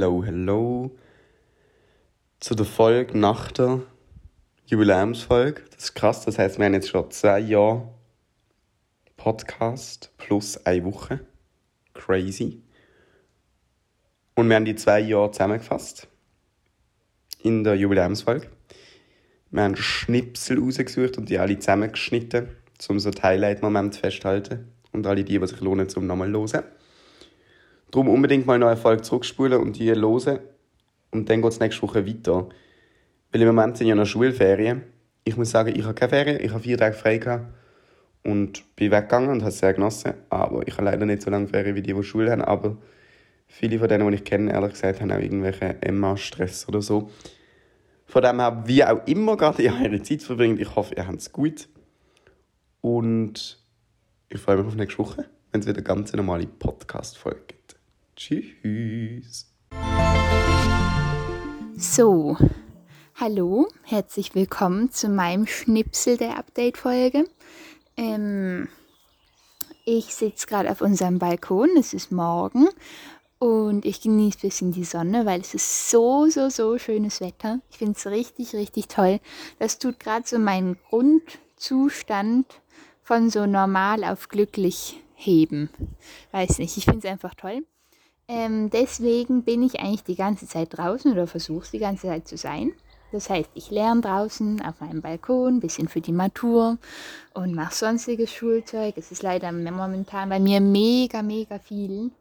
Hello, hello. Zu der Folge nach der Jubiläumsfolge. Das ist krass, das heißt, wir haben jetzt schon zwei Jahre Podcast plus eine Woche. Crazy. Und wir haben die zwei Jahre zusammengefasst. In der Jubiläumsfolge. Wir haben Schnipsel rausgesucht und die alle zusammengeschnitten, um so die Highlight-Momente festzuhalten. Und alle die, die sich lohnen, zum nochmal hören. Darum unbedingt mal noch eine Folge zurückspulen und die hören. Und dann geht es nächste Woche weiter. Weil im Moment sind ja noch Schulferien. Ich muss sagen, ich habe keine Ferien, ich habe vier Tage frei gehabt und bin weggegangen und habe es sehr genossen. Aber ich habe leider nicht so lange Ferien wie die, die Schule haben. Aber viele von denen, die ich kenne, ehrlich gesagt, haben auch irgendwelche Emma-Stress oder so. Von dem her, wie auch immer gerade ihr eure Zeit verbringt, ich hoffe, ihr habt es gut. Und ich freue mich auf nächste Woche, wenn es wieder eine ganz normale Podcast-Folge gibt. Tschüss. So, hallo, herzlich willkommen zu meinem Schnipsel der Update-Folge. Ähm, ich sitze gerade auf unserem Balkon, es ist morgen und ich genieße ein bisschen die Sonne, weil es ist so, so, so schönes Wetter. Ich finde es richtig, richtig toll. Das tut gerade so meinen Grundzustand von so normal auf glücklich heben. Weiß nicht, ich finde es einfach toll. Ähm, deswegen bin ich eigentlich die ganze Zeit draußen oder versuche es die ganze Zeit zu sein. Das heißt, ich lerne draußen auf meinem Balkon, ein bisschen für die Matur und mache sonstiges Schulzeug. Es ist leider momentan bei mir mega, mega viel.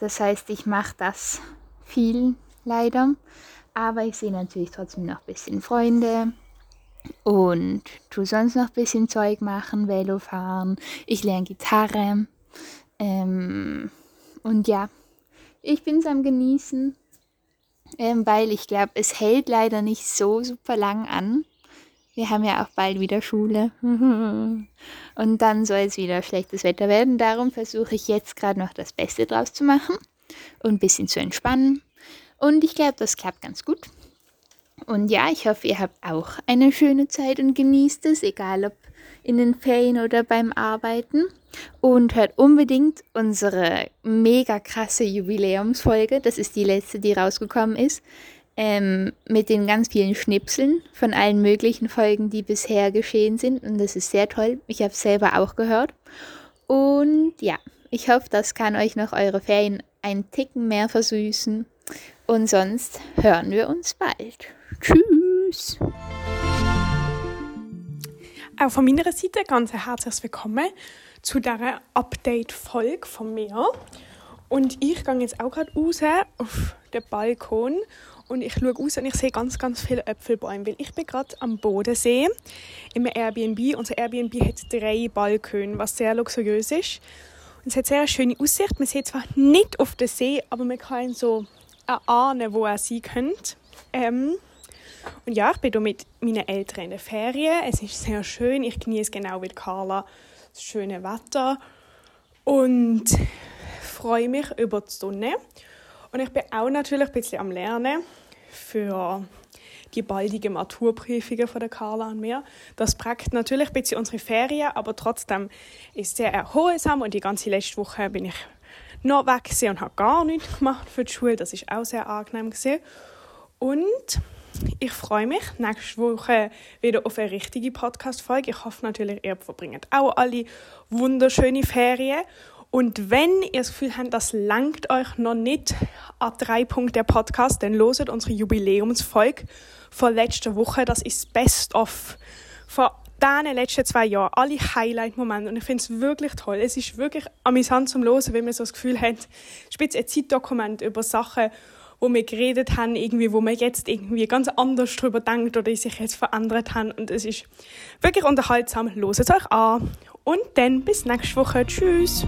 Das heißt, ich mache das viel leider. Aber ich sehe natürlich trotzdem noch ein bisschen Freunde und tu sonst noch ein bisschen Zeug machen, Velo fahren. Ich lerne Gitarre. Ähm, und ja, ich bin es am Genießen ähm, weil ich glaube, es hält leider nicht so super lang an. Wir haben ja auch bald wieder Schule. Und dann soll es wieder schlechtes Wetter werden. Darum versuche ich jetzt gerade noch das Beste draus zu machen und ein bisschen zu entspannen. Und ich glaube, das klappt ganz gut. Und ja, ich hoffe, ihr habt auch eine schöne Zeit und genießt es, egal ob in den Ferien oder beim Arbeiten. Und hört unbedingt unsere mega krasse Jubiläumsfolge. Das ist die letzte, die rausgekommen ist. Ähm, mit den ganz vielen Schnipseln von allen möglichen Folgen, die bisher geschehen sind. Und das ist sehr toll. Ich habe es selber auch gehört. Und ja, ich hoffe, das kann euch noch eure Ferien ein Ticken mehr versüßen. Und sonst hören wir uns bald. Tschüss! Auch von meiner Seite ganz herzlich willkommen zu dieser Update-Folge von mir. Und ich gehe jetzt auch gerade raus auf den Balkon und ich schaue raus und ich sehe ganz, ganz viele Äpfelbäume, weil ich bin gerade am Bodensee im Airbnb. Unser Airbnb hat drei Balkone, was sehr luxuriös ist. Und es hat sehr schöne Aussicht. Man sieht zwar nicht auf den See, aber man kann so erahnen, wo er sein könnte. Ähm, und ja, ich bin hier mit meinen Eltern in der Ferien. Es ist sehr schön. Ich genieße genau wie Carla das schöne Wetter und freue mich über die Sonne. Und ich bin auch natürlich ein bisschen am Lernen für die baldigen Maturprüfungen von der Carla und mir. Das prägt natürlich ein bisschen unsere Ferien, aber trotzdem ist es sehr erholsam und die ganze letzte Woche bin ich noch weg und habe gar nichts gemacht für die Schule. Das ist auch sehr angenehm. Und ich freue mich nächste Woche wieder auf eine richtige Podcast-Folge. Ich hoffe natürlich, ihr verbringt auch alle wunderschöne Ferien. Und wenn ihr das Gefühl habt, das langt euch noch nicht an drei Punkte der Podcast, dann loset unsere Jubiläumsfolge von letzter Woche. Das ist Best of von diesen letzten zwei Jahren. Alle Highlight-Momente. Und ich finde es wirklich toll. Es ist wirklich amüsant zum Losen, wenn man so das Gefühl hat, spitz ein Zeitdokument über Sachen, wo wir geredet haben, irgendwie, wo man jetzt irgendwie ganz anders drüber denkt oder sich jetzt verändert haben. Und es ist wirklich unterhaltsam. Loset euch an. Und dann bis nächste Woche. Tschüss.